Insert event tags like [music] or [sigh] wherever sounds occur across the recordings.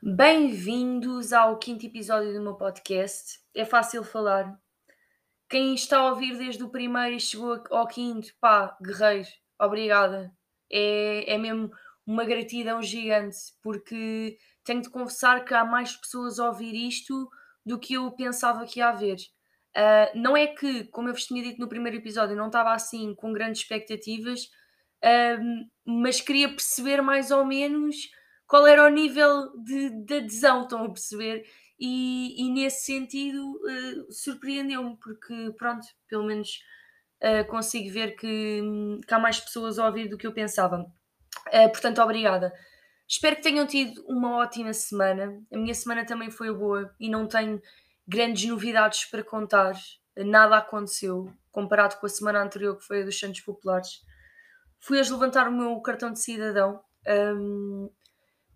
Bem-vindos ao quinto episódio do meu podcast. É fácil falar. Quem está a ouvir desde o primeiro e chegou ao quinto, pá, guerreiro, obrigada. É, é mesmo uma gratidão gigante, porque tenho de confessar que há mais pessoas a ouvir isto do que eu pensava que ia haver. Uh, não é que, como eu vos tinha dito no primeiro episódio, não estava assim com grandes expectativas, uh, mas queria perceber mais ou menos qual era o nível de, de adesão, estão a perceber? E, e nesse sentido uh, surpreendeu-me, porque pronto, pelo menos uh, consigo ver que, que, há mais pessoas a ouvir do que eu pensava. Uh, portanto, obrigada. Espero que tenham tido uma ótima semana. A minha semana também foi boa e não tenho grandes novidades para contar. Nada aconteceu comparado com a semana anterior, que foi a dos Santos Populares. Fui a levantar o meu cartão de cidadão. Um,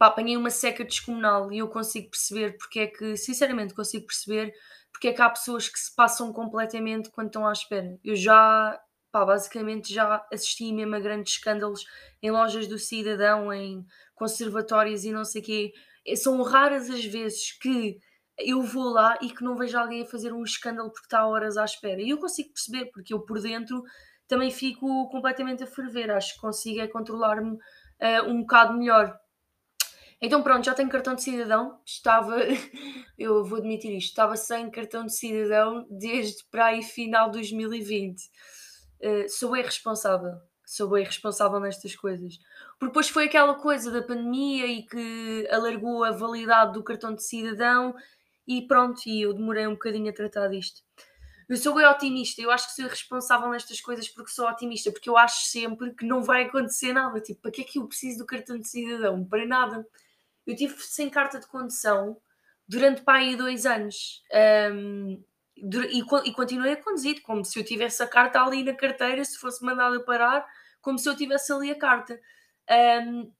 pá, apanhei uma seca descomunal e eu consigo perceber porque é que, sinceramente, consigo perceber porque é que há pessoas que se passam completamente quando estão à espera. Eu já, pá, basicamente já assisti mesmo a grandes escândalos em lojas do cidadão, em conservatórios e não sei o quê. É, são raras as vezes que eu vou lá e que não vejo alguém a fazer um escândalo porque está horas à espera. E eu consigo perceber, porque eu por dentro também fico completamente a ferver. Acho que consigo é controlar-me uh, um bocado melhor. Então pronto, já tenho cartão de cidadão. Estava, [laughs] eu vou admitir isto, estava sem cartão de cidadão desde para aí final de 2020. Uh, sou bem responsável, sou bem responsável nestas coisas. Porque depois foi aquela coisa da pandemia e que alargou a validade do cartão de cidadão e pronto, e eu demorei um bocadinho a tratar disto. Eu sou bem otimista, eu acho que sou responsável nestas coisas porque sou otimista, porque eu acho sempre que não vai acontecer nada. Tipo, para que é que eu preciso do cartão de cidadão? Para nada eu tive sem carta de condução durante pá, aí dois anos. Um, e, e continuei a conduzir, como se eu tivesse a carta ali na carteira, se fosse mandada parar, como se eu tivesse ali a carta. Um,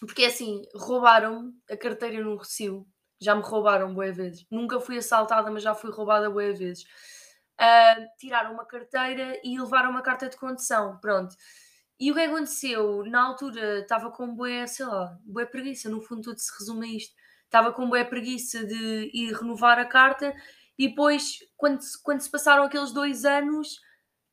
porque é assim, roubaram a carteira no Recio. Já me roubaram boas vezes. Nunca fui assaltada, mas já fui roubada boas vezes. Uh, tiraram uma carteira e levaram uma carta de condução. Pronto. E o que aconteceu? Na altura estava com bué, sei lá, bué preguiça, no fundo tudo se resume a isto. Estava com bué preguiça de ir renovar a carta e depois, quando, quando se passaram aqueles dois anos,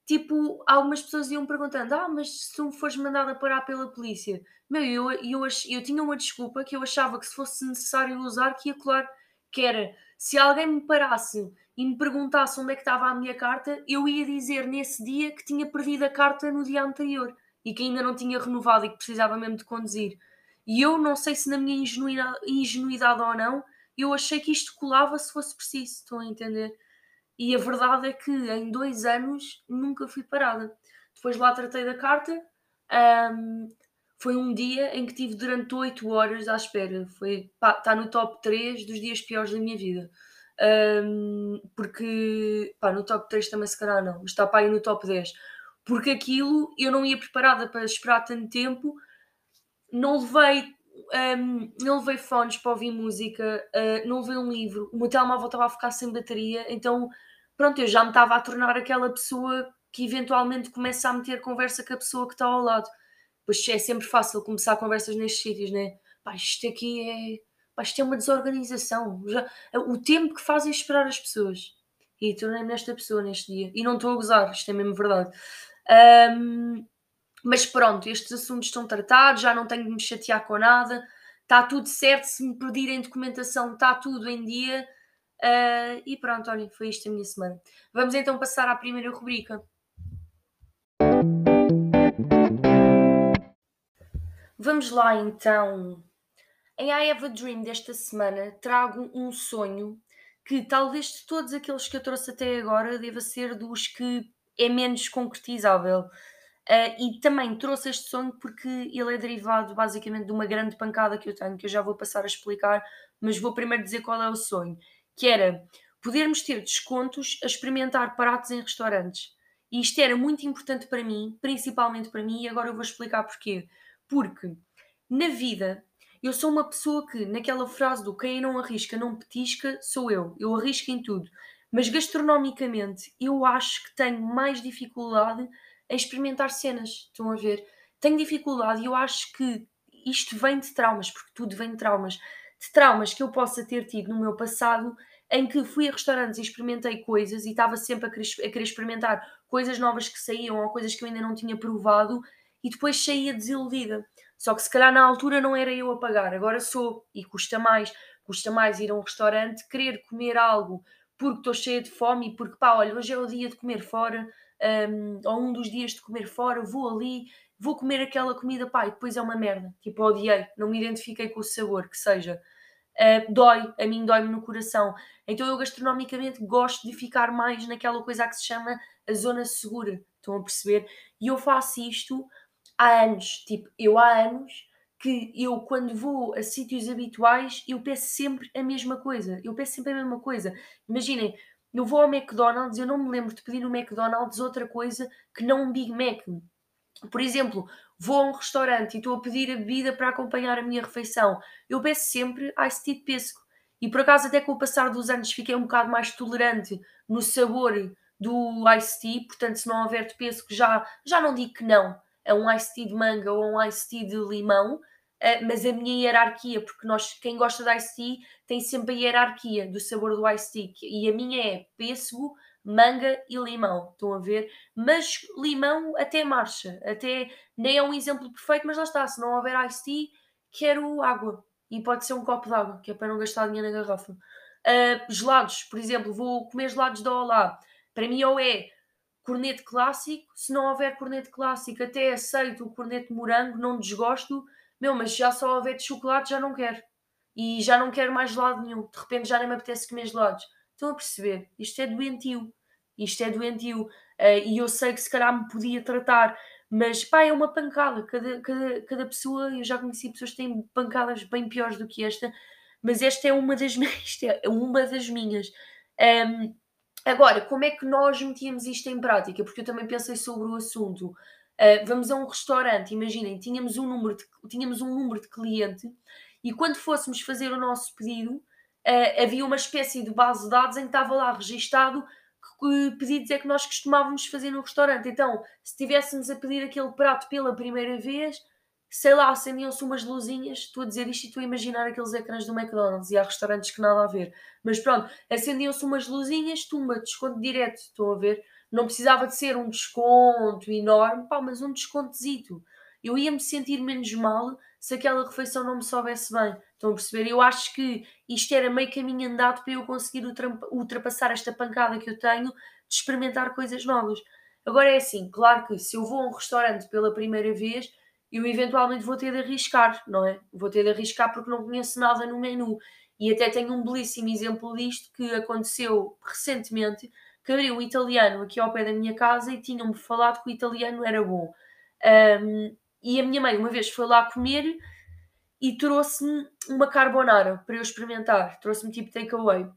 tipo, algumas pessoas iam perguntando: Ah, mas se tu fores mandada parar pela polícia, meu, eu, eu, eu, eu tinha uma desculpa que eu achava que se fosse necessário usar, que ia colar, que era se alguém me parasse e me perguntasse onde é que estava a minha carta, eu ia dizer nesse dia que tinha perdido a carta no dia anterior e que ainda não tinha renovado e que precisava mesmo de conduzir. E eu não sei se na minha ingenuidade, ingenuidade ou não, eu achei que isto colava se fosse preciso, estão a entender? E a verdade é que em dois anos nunca fui parada. Depois lá tratei da carta. Um, foi um dia em que tive durante 8 horas à espera. Foi, está no top 3 dos dias piores da minha vida. Um, porque, pá, no top 3 também se calhar não, está para aí no top 10 porque aquilo eu não ia preparada para esperar tanto tempo, não levei, um, não levei fones para ouvir música, uh, não levei um livro, o meu telemóvel estava a ficar sem bateria, então pronto, eu já me estava a tornar aquela pessoa que eventualmente começa a meter conversa com a pessoa que está ao lado. Pois é sempre fácil começar conversas nestes sítios, né? Pá, isto aqui é. Pá, isto é uma desorganização. Já, o tempo que fazem esperar as pessoas. E tornei-me nesta pessoa neste dia. E não estou a gozar, isto é mesmo verdade. Um, mas pronto, estes assuntos estão tratados, já não tenho de me chatear com nada, está tudo certo. Se me pedirem documentação, está tudo em dia. Uh, e pronto, olhem, foi isto a minha semana. Vamos então passar à primeira rubrica. Vamos lá então. Em I Have a Dream desta semana trago um sonho que talvez de todos aqueles que eu trouxe até agora deva ser dos que é menos concretizável. Uh, e também trouxe este sonho porque ele é derivado basicamente de uma grande pancada que eu tenho, que eu já vou passar a explicar, mas vou primeiro dizer qual é o sonho, que era podermos ter descontos a experimentar pratos em restaurantes. E isto era muito importante para mim, principalmente para mim, e agora eu vou explicar porquê. Porque na vida eu sou uma pessoa que, naquela frase do quem não arrisca não petisca, sou eu. Eu arrisco em tudo. Mas gastronomicamente, eu acho que tenho mais dificuldade em experimentar cenas. Estão a ver? Tenho dificuldade e eu acho que isto vem de traumas, porque tudo vem de traumas. de traumas que eu possa ter tido no meu passado em que fui a restaurantes e experimentei coisas e estava sempre a querer, a querer, experimentar coisas novas que saíam ou coisas que eu ainda não tinha provado e depois saía desiludida. Só que se calhar na altura não era eu a pagar, agora sou e custa mais. Custa mais ir a um restaurante, querer comer algo porque estou cheia de fome e porque pá, olha, hoje é o dia de comer fora, um, ou um dos dias de comer fora, vou ali, vou comer aquela comida, pá, e depois é uma merda. Tipo, odiei, não me identifiquei com o sabor, que seja. Uh, dói, a mim dói-me no coração. Então eu gastronomicamente gosto de ficar mais naquela coisa que se chama a zona segura. Estão a perceber? E eu faço isto há anos. Tipo, eu há anos que eu, quando vou a sítios habituais, eu peço sempre a mesma coisa. Eu peço sempre a mesma coisa. Imaginem, eu vou ao McDonald's, eu não me lembro de pedir no McDonald's outra coisa que não um Big Mac. Por exemplo, vou a um restaurante e estou a pedir a bebida para acompanhar a minha refeição. Eu peço sempre ice tea de pesco. E por acaso, até com o passar dos anos, fiquei um bocado mais tolerante no sabor do ice tea. Portanto, se não houver de pesco, já, já não digo que não a um ice tea de manga ou um ice tea de limão. Uh, mas a minha hierarquia, porque nós, quem gosta de ice tea, tem sempre a hierarquia do sabor do ice tea. E a minha é pêssego, manga e limão, estão a ver? Mas limão até marcha, até nem é um exemplo perfeito, mas lá está, se não houver ice tea, quero água. E pode ser um copo de água, que é para não gastar dinheiro na garrafa. Uh, gelados, por exemplo, vou comer gelados da Olá. Para mim, ou é corneto clássico, se não houver corneto clássico, até aceito o corneto de morango, não desgosto. Meu, mas já só houver de chocolate, já não quero. E já não quero mais gelado nenhum. De repente já nem me apetece comer gelados. Estão a perceber? Isto é doentio. Isto é doentio. Uh, e eu sei que se calhar me podia tratar, mas pá, é uma pancada. Cada, cada, cada pessoa, eu já conheci pessoas que têm pancadas bem piores do que esta, mas esta é uma das [laughs] minhas. é uma das minhas. Um, agora, como é que nós metíamos isto em prática? Porque eu também pensei sobre o assunto. Uh, vamos a um restaurante, imaginem, tínhamos um número de, tínhamos um número de cliente e quando fôssemos fazer o nosso pedido, uh, havia uma espécie de base de dados em que estava lá registado que pedidos é que nós costumávamos fazer no restaurante. Então, se estivéssemos a pedir aquele prato pela primeira vez, sei lá, acendiam-se umas luzinhas, estou a dizer isto e estou a imaginar aqueles ecrãs do McDonald's e há restaurantes que nada a ver. Mas pronto, acendiam-se umas luzinhas, tumba, desconto direto, estão a ver? Não precisava de ser um desconto enorme, pá, mas um descontozito. Eu ia me sentir menos mal se aquela refeição não me soubesse bem. Estão a perceber? Eu acho que isto era meio caminho andado para eu conseguir ultrapassar esta pancada que eu tenho de experimentar coisas novas. Agora é assim, claro que se eu vou a um restaurante pela primeira vez, eu eventualmente vou ter de arriscar, não é? Vou ter de arriscar porque não conheço nada no menu. E até tenho um belíssimo exemplo disto que aconteceu recentemente, que abriu um italiano aqui ao pé da minha casa e tinham-me falado que o italiano era bom. Um, e a minha mãe uma vez foi lá comer e trouxe-me uma carbonara para eu experimentar. Trouxe-me tipo takeaway.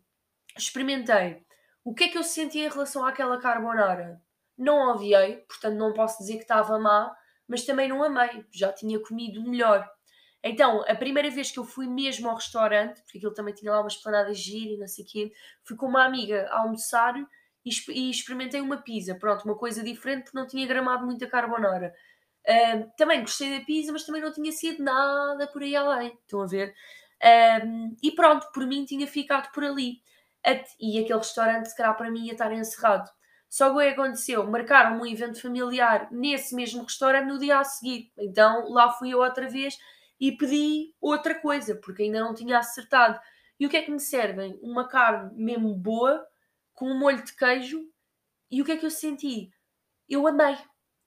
Experimentei. O que é que eu senti em relação àquela carbonara? Não odiei, portanto não posso dizer que estava má, mas também não amei. Já tinha comido melhor. Então, a primeira vez que eu fui mesmo ao restaurante, porque aquilo também tinha lá uma esplanada gira e não sei o quê, fui com uma amiga a almoçar e, experimentei uma pizza. Pronto, uma coisa diferente porque não tinha gramado muita carbonara. Uh, também gostei da pizza, mas também não tinha sido nada por aí além. Estão a ver? E pronto, por mim tinha ficado por ali. E aquele restaurante, se calhar, para mim ia estar encerrado. Só que o que aconteceu? Marcaram um evento familiar nesse mesmo restaurante no dia a seguir. Então lá fui eu outra vez e pedi outra coisa, porque ainda não tinha acertado. E o que é que me servem? Uma carne mesmo boa, com um molho de queijo. E o que é que eu senti? Eu amei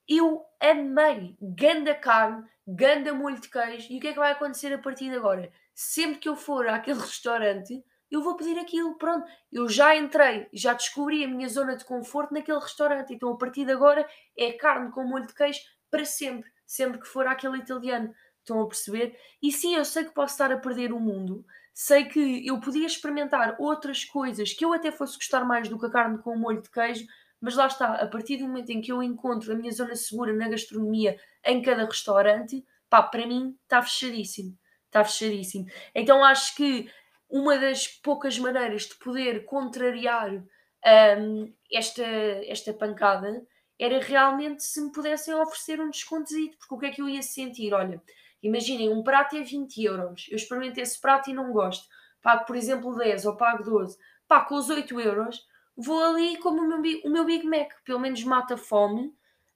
eu amei. Ganda carne, ganda molho de queijo. E o que é que vai acontecer a partir de agora? Sempre que eu for àquele [laughs] restaurante, eu vou pedir aquilo. Pronto, eu já entrei, já descobri a minha zona de conforto naquele restaurante. Então a partir de agora é carne com molho de queijo para sempre. Sempre que for àquele italiano. Estão a perceber? E sim, eu sei que posso estar a perder o mundo. Sei que eu podia experimentar outras coisas que eu até fosse gostar mais do que a carne com molho de queijo, mas lá está, a partir do momento em que eu encontro a minha zona segura na gastronomia em cada restaurante, pá, para mim está fechadíssimo. Está fechadíssimo. Então acho que uma das poucas maneiras de poder contrariar um, esta, esta pancada era realmente se me pudessem oferecer um descontozito, porque o que é que eu ia sentir? Olha, Imaginem, um prato é 20 euros. Eu experimento esse prato e não gosto. Pago, por exemplo, 10 ou pago 12. Pá, com os 8 euros, vou ali e como o meu, o meu Big Mac. Pelo menos mata fome.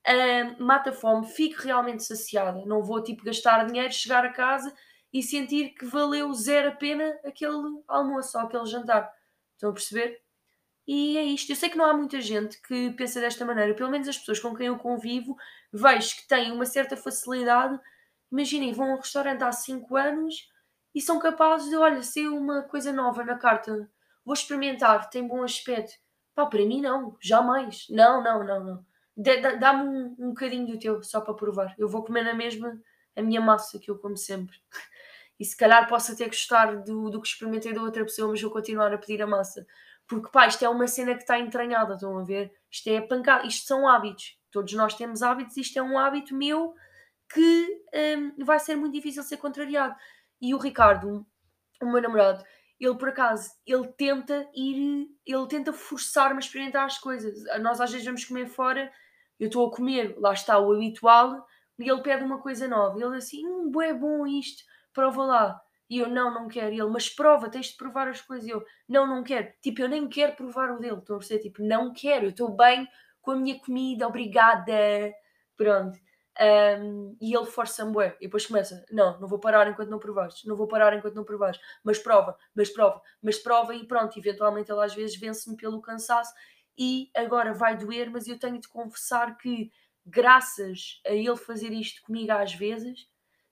Uh, mata fome, fico realmente saciada. Não vou, tipo, gastar dinheiro, chegar a casa e sentir que valeu zero a pena aquele almoço ou aquele jantar. Estão a perceber? E é isto. Eu sei que não há muita gente que pensa desta maneira. Pelo menos as pessoas com quem eu convivo, vejo que têm uma certa facilidade. Imaginem, vão a um restaurante há 5 anos e são capazes de, olha, ser uma coisa nova na carta. Vou experimentar, tem bom aspecto. Pá, para mim não, jamais. Não, não, não, não. Dá-me um, um bocadinho do teu, só para provar. Eu vou comer na mesma a minha massa que eu como sempre. [laughs] E se calhar posso até gostar do, do que experimentei da outra pessoa, mas vou continuar a pedir a massa. Porque, pá, isto é uma cena que está entranhada, estão a ver? Isto é pancada, isto são hábitos. Todos nós temos hábitos, isto é um hábito meu que um, vai ser muito difícil ser contrariado. E o Ricardo, o meu namorado, ele por acaso, ele tenta ir, ele tenta forçar-me a experimentar as coisas. Nós às vezes vamos comer fora, eu estou a comer, lá está o habitual, e ele pede uma coisa nova. Ele assim, hum, é bom isto, prova lá. E eu, não, não quero. E ele, mas prova, tens de provar as coisas. E eu, não, não quero. Tipo, eu nem quero provar o dele. Estou a perceber? Tipo, não quero. Eu estou bem com a minha comida, obrigada. Pronto. Um, e ele força-me. E depois começa, não, não vou parar enquanto não provares. Não vou parar enquanto não provares. Mas prova, mas prova, mas prova. E pronto, eventualmente ele às vezes vence-me pelo cansaço. E agora vai doer, mas eu tenho de confessar que, graças a ele fazer isto comigo às vezes,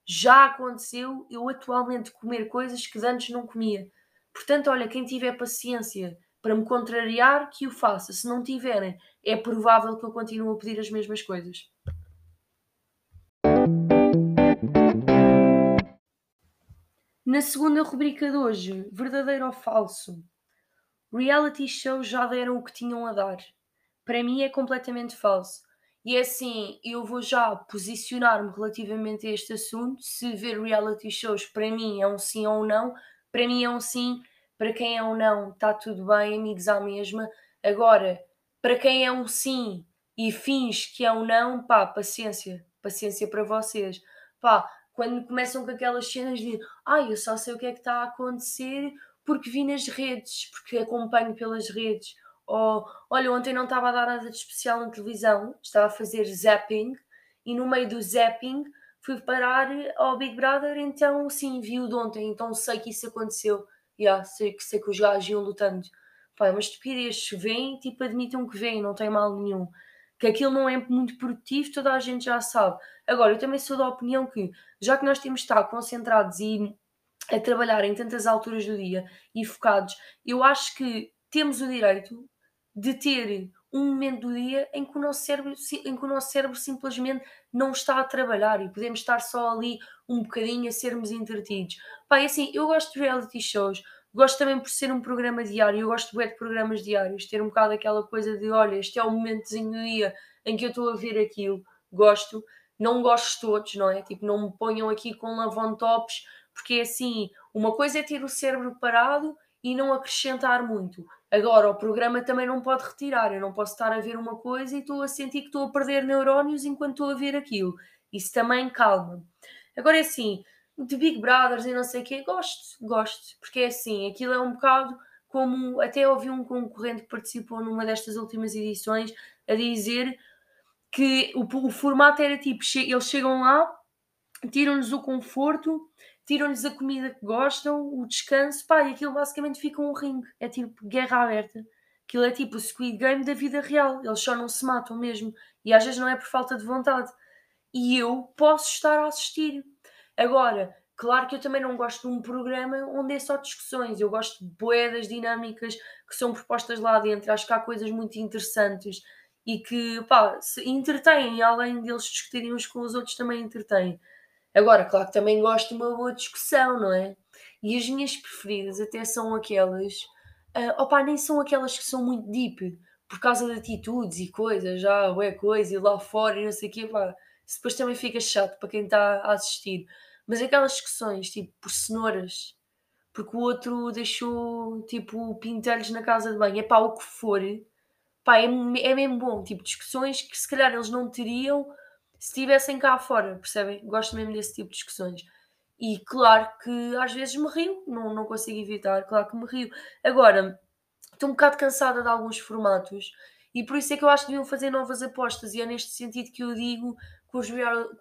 já aconteceu eu atualmente comer coisas que antes não comia. Portanto, olha, quem tiver paciência para me contrariar, que o faça. Se não tiverem, é provável que eu continue a pedir as mesmas coisas. Na segunda rubrica de hoje, verdadeiro ou falso? Reality shows já deram o que tinham a dar. Para mim é completamente falso. E é assim, eu vou já posicionar-me relativamente a este assunto. Se ver reality shows para mim é um sim ou um não, para mim é um sim, para quem é um não, está tudo bem, amigos à mesma. Agora, para quem é um sim e finge que é um não, pá, paciência, paciência para vocês. Pá, quando começam com aquelas cenas de ah, eu só sei o que é que está a acontecer porque vi nas redes, porque acompanho pelas redes ou olha, ontem não estava a dar nada de especial na televisão, estava a fazer zapping e no meio do zapping fui parar ao Big Brother, então sim, vi o de ontem, então sei que isso aconteceu. Yeah, sei, que, sei que os gajos iam lutando. Pá, é uma estupidez, se vêm, tipo, admitam que vêm, não tem mal nenhum. Que aquilo não é muito produtivo, toda a gente já sabe. Agora, eu também sou da opinião que, já que nós temos de estar concentrados e a trabalhar em tantas alturas do dia e focados, eu acho que temos o direito de ter um momento do dia em que o nosso cérebro, em que o nosso cérebro simplesmente não está a trabalhar e podemos estar só ali um bocadinho a sermos entretidos. Pai, assim, eu gosto de reality shows, gosto também por ser um programa diário, eu gosto bem de programas diários, ter um bocado aquela coisa de olha, este é o momentozinho do dia em que eu estou a ver aquilo, gosto, não gosto todos, não é? Tipo, não me ponham aqui com lavon-tops, porque é assim, uma coisa é ter o cérebro parado e não acrescentar muito. Agora, o programa também não pode retirar. Eu não posso estar a ver uma coisa e estou a sentir que estou a perder neurónios enquanto estou a ver aquilo. Isso também calma. Agora é assim, de Big Brothers e não sei o quê, gosto, gosto. Porque é assim, aquilo é um bocado como. Até ouvi um concorrente que participou numa destas últimas edições a dizer que o, o formato era tipo: eles chegam lá, tiram-nos o conforto tiram-lhes a comida que gostam, o descanso, pá, e aquilo basicamente fica um ringue. É tipo guerra aberta. Aquilo é tipo o Squid Game da vida real. Eles só não se matam mesmo. E às vezes não é por falta de vontade. E eu posso estar a assistir. Agora, claro que eu também não gosto de um programa onde é só discussões. Eu gosto de boedas dinâmicas que são propostas lá dentro. Acho que há coisas muito interessantes e que, pá, se entretêm. Além deles discutirem uns com os outros, também entretêm. Agora, claro que também gosto de uma boa discussão, não é? E as minhas preferidas até são aquelas. Uh, opa, nem são aquelas que são muito deep, por causa de atitudes e coisas, já, ué, coisa, e lá fora e não sei o quê, pá. Isso depois também fica chato para quem está a assistir. Mas aquelas discussões, tipo, por cenouras, porque o outro deixou, tipo, pintelhos na casa de banho, é pá, o que for, pá, é, é mesmo bom. Tipo, discussões que se calhar eles não teriam se estivessem cá fora, percebem? Gosto mesmo desse tipo de discussões. E claro que às vezes me rio, não, não consigo evitar, claro que me rio. Agora, estou um bocado cansada de alguns formatos e por isso é que eu acho que deviam fazer novas apostas, e é neste sentido que eu digo que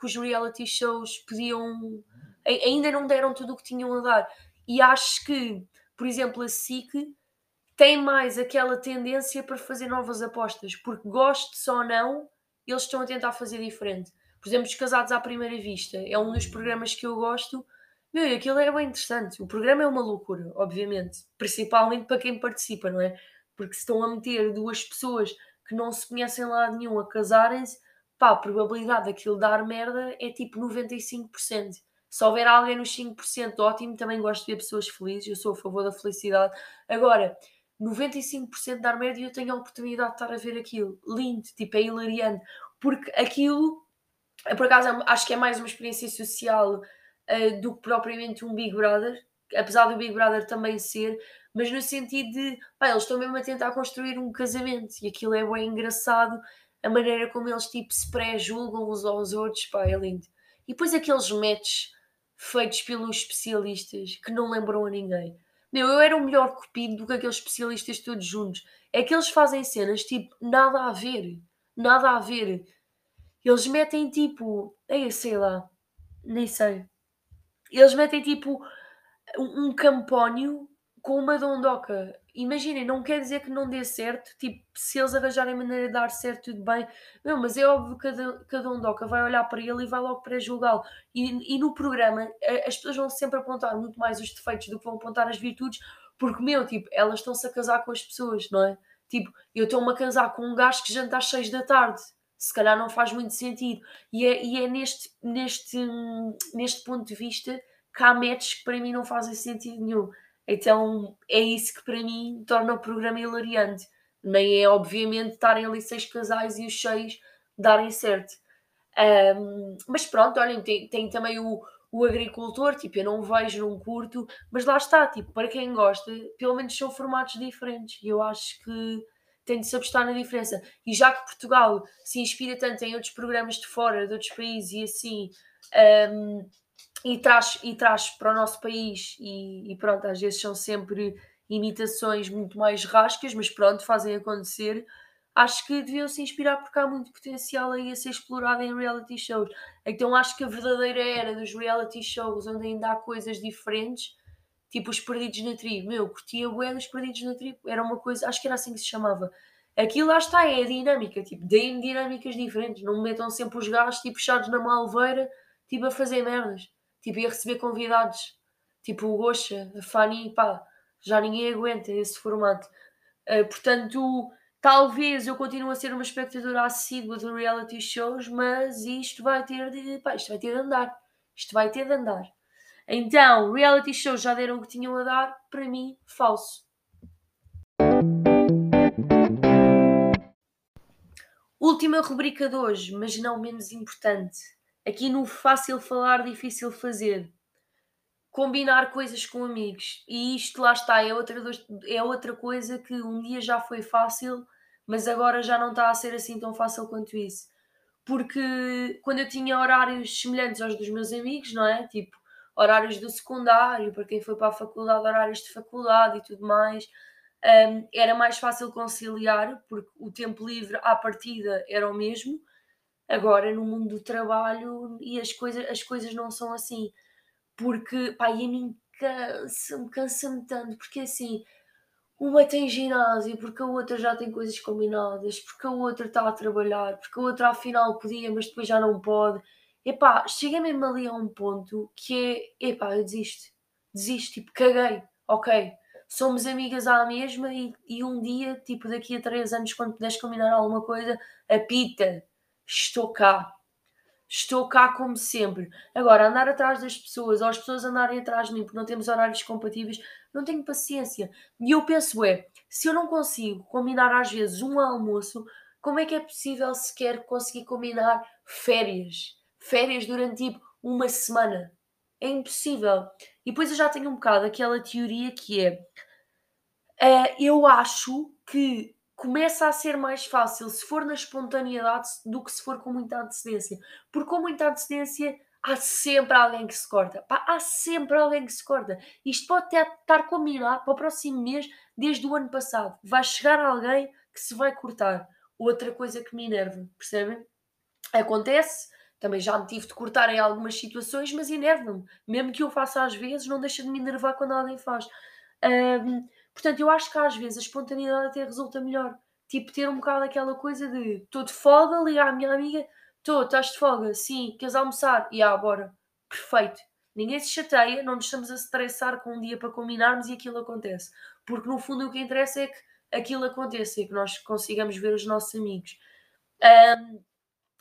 os, reality shows podiam. ainda não deram tudo o que tinham a dar. E acho que, por exemplo, a SIC tem mais aquela tendência para fazer novas apostas, porque goste ou não, eles estão a tentar fazer diferente. Por exemplo, os Casados à Primeira Vista é um dos programas que eu gosto. Meu, e aquilo é bem interessante. O programa é uma loucura, obviamente, principalmente para quem participa, não é? Porque se estão a meter duas pessoas que não se conhecem lá nenhum a casarem-se, pá, a probabilidade daquilo dar merda é tipo 95%. Se houver alguém nos 5%, ótimo, também gosto de ver pessoas felizes, eu sou a favor da felicidade. Agora, 95% dar merda e eu tenho a oportunidade de estar a ver aquilo. Lindo, tipo, é hilariante. Porque aquilo, por acaso, acho que é mais uma experiência social uh, do que propriamente um Big Brother, apesar do Big Brother também ser, mas no sentido de pá, eles estão mesmo a tentar construir um casamento e aquilo é bem engraçado, a maneira como eles tipo se pré-julgam uns aos outros, pá, é lindo. E depois aqueles matches feitos pelos especialistas que não lembram a ninguém. Meu, eu era o melhor cupido do que aqueles especialistas todos juntos. É que eles fazem cenas tipo nada a ver, nada a ver. Eles metem tipo, ei, sei lá, nem sei. Eles metem tipo um campónio com uma dondoca. Imaginem, não quer dizer que não dê certo, tipo, se eles arranjarem maneira de dar certo, tudo bem. Não, mas é óbvio que a, dondoca vai olhar para ele e vai logo pré-julgá-lo. E, e no programa, as pessoas vão sempre apontar muito mais os defeitos do que vão apontar as virtudes, porque, meu, tipo, elas estão-se a casar com as pessoas, não é? Tipo, eu estou-me a casar com um gajo que janta às seis da tarde. Se calhar não faz muito sentido. E é, e é neste, neste, neste ponto de vista que há matches que para mim não fazem sentido nenhum. Então é isso que para mim torna o programa hilariante. Nem é, obviamente, estarem ali seis casais e os seis darem certo. Um, mas pronto, olhem, tem, tem também o, o agricultor, tipo, eu não vejo, não curto, mas lá está, tipo, para quem gosta, pelo menos são formatos diferentes e eu acho que tem de se apostar na diferença. E já que Portugal se inspira tanto em outros programas de fora, de outros países e assim, um, e traz, e traz para o nosso país e, e, pronto, às vezes são sempre imitações muito mais rascas, mas pronto, fazem acontecer. Acho que deviam se inspirar porque há muito potencial aí a ser explorado em reality shows. Então acho que a verdadeira era dos reality shows onde ainda há coisas diferentes, tipo os Perdidos na Tribo. Meu, curtia bué dos Perdidos na Tribo. Era uma coisa, acho que era assim que se chamava. Aquilo lá está, é a dinâmica, tipo, deem dinâmicas diferentes. Não me metam sempre os gajos tipo fechados na malveira, tipo a fazer merdas tipo, ia receber convidados, tipo o Gosha, a Fanny, pá, já ninguém aguenta esse formato. Uh, portanto, talvez eu continue a ser uma espectadora assídua de reality shows, mas isto vai ter de, pá, isto vai ter de andar. Isto vai ter de andar. Então, reality shows já deram o que tinham a dar, para mim, falso. Última rubrica de hoje, mas não menos importante Aqui no fácil falar, difícil fazer. Combinar coisas com amigos. E isto lá está, é outra, é outra coisa que um dia já foi fácil, mas agora já não está a ser assim tão fácil quanto isso. Porque quando eu tinha horários semelhantes aos dos meus amigos, não é? Tipo, horários do secundário, para quem foi para a faculdade, horários de faculdade e tudo mais, um, era mais fácil conciliar, porque o tempo livre à partida era o mesmo, Agora, no mundo do trabalho, e as coisas, as coisas não são assim. Porque, pá, e a mim cansa-me, cansa-me tanto, porque assim, uma tem ginásio, porque a outra já tem coisas combinadas, porque a outra está a trabalhar, porque a outra afinal podia, mas depois já não pode. Epá, chega mesmo ali a um ponto que é, epá, eu desisto, desisto, tipo, caguei, ok, somos amigas à mesma e, e um dia, tipo, daqui a três anos, quando puderes combinar alguma coisa, apita, estou cá. Estou cá como sempre. Agora, andar atrás das pessoas, ou as pessoas andarem atrás de mim porque não temos horários compatíveis, não tenho paciência. E eu penso, é, se eu não consigo combinar às vezes um almoço, como é que é possível sequer conseguir combinar férias? Férias durante tipo uma semana. É impossível. E depois eu já tenho um bocado aquela teoria que é: uh, eu acho que começa a ser mais fácil se for na espontaneidade do que se for com muita antecedência. Porque com muita antecedência há sempre alguém que se corta. Pá, há sempre alguém que se corta. Isto pode até estar combinado para o próximo mês, desde o ano passado. Vai chegar alguém que se vai cortar. Outra coisa que me enerva, percebem? Acontece, também já me tive de cortar em algumas situações, mas enerva-me. Mesmo que eu faça às vezes, não deixa de me enervar quando alguém faz. Um, portanto, eu acho que às vezes a espontaneidade até resulta melhor. Tipo, ter um bocado aquela coisa de estou de folga, ligar à minha amiga, estou, estás de folga? Sim, queres almoçar? E ah, bora. Perfeito. Ninguém se chateia, não nos estamos a estressar com um dia para combinarmos e aquilo acontece. Porque no fundo o que interessa é que aquilo aconteça e que nós consigamos ver os nossos amigos. Um,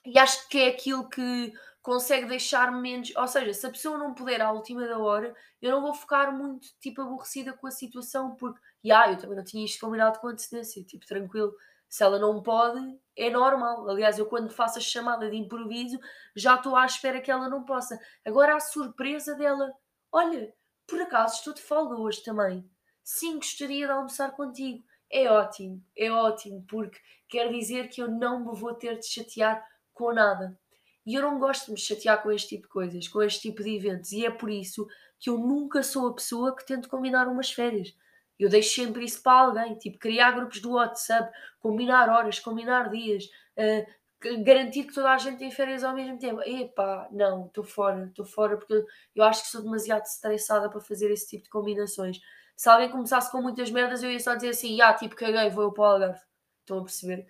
e acho que é aquilo que consegue deixar menos. Ou seja, se a pessoa não puder à última da hora, eu não vou ficar muito tipo aborrecida com a situação, porque yeah, eu também não tinha isto combinado com antecedência, tipo, tranquilo. Se ela não pode, é normal. Aliás, eu quando faço a chamada de improviso, já estou à espera que ela não possa. Agora a surpresa dela, olha, por acaso estou de folga hoje também. Sim, gostaria de almoçar contigo. É ótimo, é ótimo, porque quer dizer que eu não me vou ter de chatear com nada. E eu não gosto de me chatear com este tipo de coisas, com este tipo de eventos. E é por isso que eu nunca sou a pessoa que tento combinar umas férias. Eu deixo sempre isso para alguém, tipo criar grupos do WhatsApp, combinar horas, combinar dias, uh, garantir que toda a gente tem férias ao mesmo tempo. Epá, não, estou fora, estou fora porque eu, acho que sou demasiado estressada para fazer esse tipo de combinações. Se alguém começasse com muitas merdas, eu ia só dizer assim, ah, tipo, caguei, vou eu para o Algarve. Estão a perceber?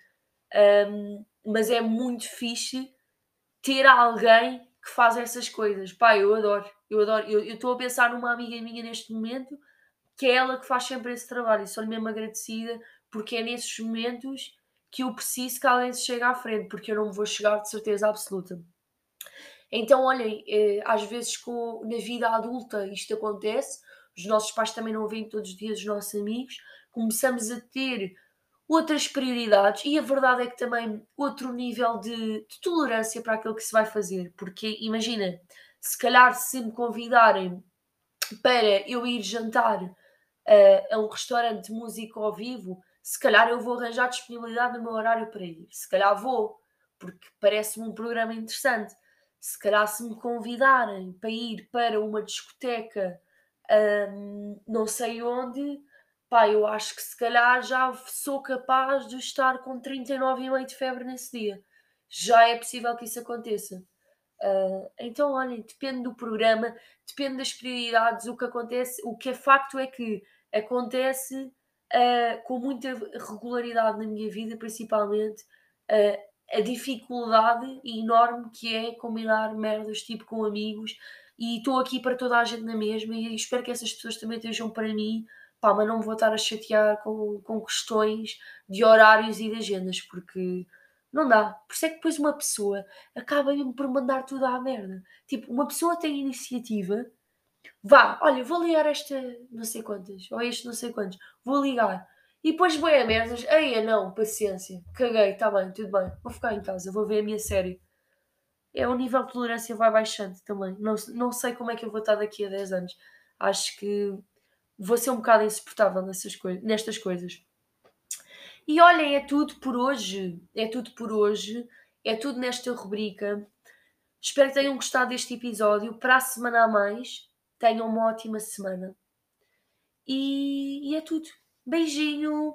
Um, mas é muito fixe ter alguém que faz essas coisas. Pá, eu adoro, eu adoro. Eu estou a pensar numa amiga minha neste momento que é ela que faz sempre esse trabalho e sou-lhe mesmo agradecida porque é nesses momentos que eu preciso que alguém se chegue à frente, porque eu não vou chegar de certeza absoluta. Então, olhem, eh, às vezes com, na vida adulta isto acontece, os nossos pais também não veem todos os dias os nossos amigos, começamos a ter outras prioridades e a verdade é que também outro nível de, de, tolerância para aquilo que se vai fazer. Porque imagina, se calhar se me convidarem para eu ir jantar uh, a um restaurante de música ao vivo, se calhar eu vou arranjar disponibilidade no meu horário para ir. Se calhar vou, porque parece-me um programa interessante. Se calhar se me convidarem para ir para uma discoteca um, não sei onde, pá, eu acho que se calhar já sou capaz de estar com 39,5 de febre nesse dia. Já é possível que isso aconteça. Uh, então, olhem, depende do programa, depende das prioridades, o que acontece, o que é facto é que acontece uh, com muita regularidade na minha vida, principalmente uh, a dificuldade enorme que é combinar merdas tipo com amigos e estou aqui para toda a gente na mesma e espero que essas pessoas também estejam para mim pá, mas não vou estar a chatear com, com questões de horários e de agendas, porque não dá. Por isso é que depois uma pessoa acaba mesmo por mandar tudo à merda. Tipo, uma pessoa tem iniciativa, vá, olha, vou ligar esta não sei quantas, ou este não sei quantos, vou ligar. E depois vou a merdas, aí não, paciência, caguei, está bem, tudo bem, vou ficar em casa, vou ver a minha série. É, o nível de tolerância vai baixando também. Não, não sei como é que eu vou estar daqui a 10 anos. Acho que vou ser um bocado insuportável nessas coi nestas coisas. E olhem, é tudo por hoje. É tudo por hoje. É tudo nesta rubrica. Espero que tenham gostado deste episódio. Para a semana a mais, tenham uma ótima semana. E, e é tudo. Beijinho!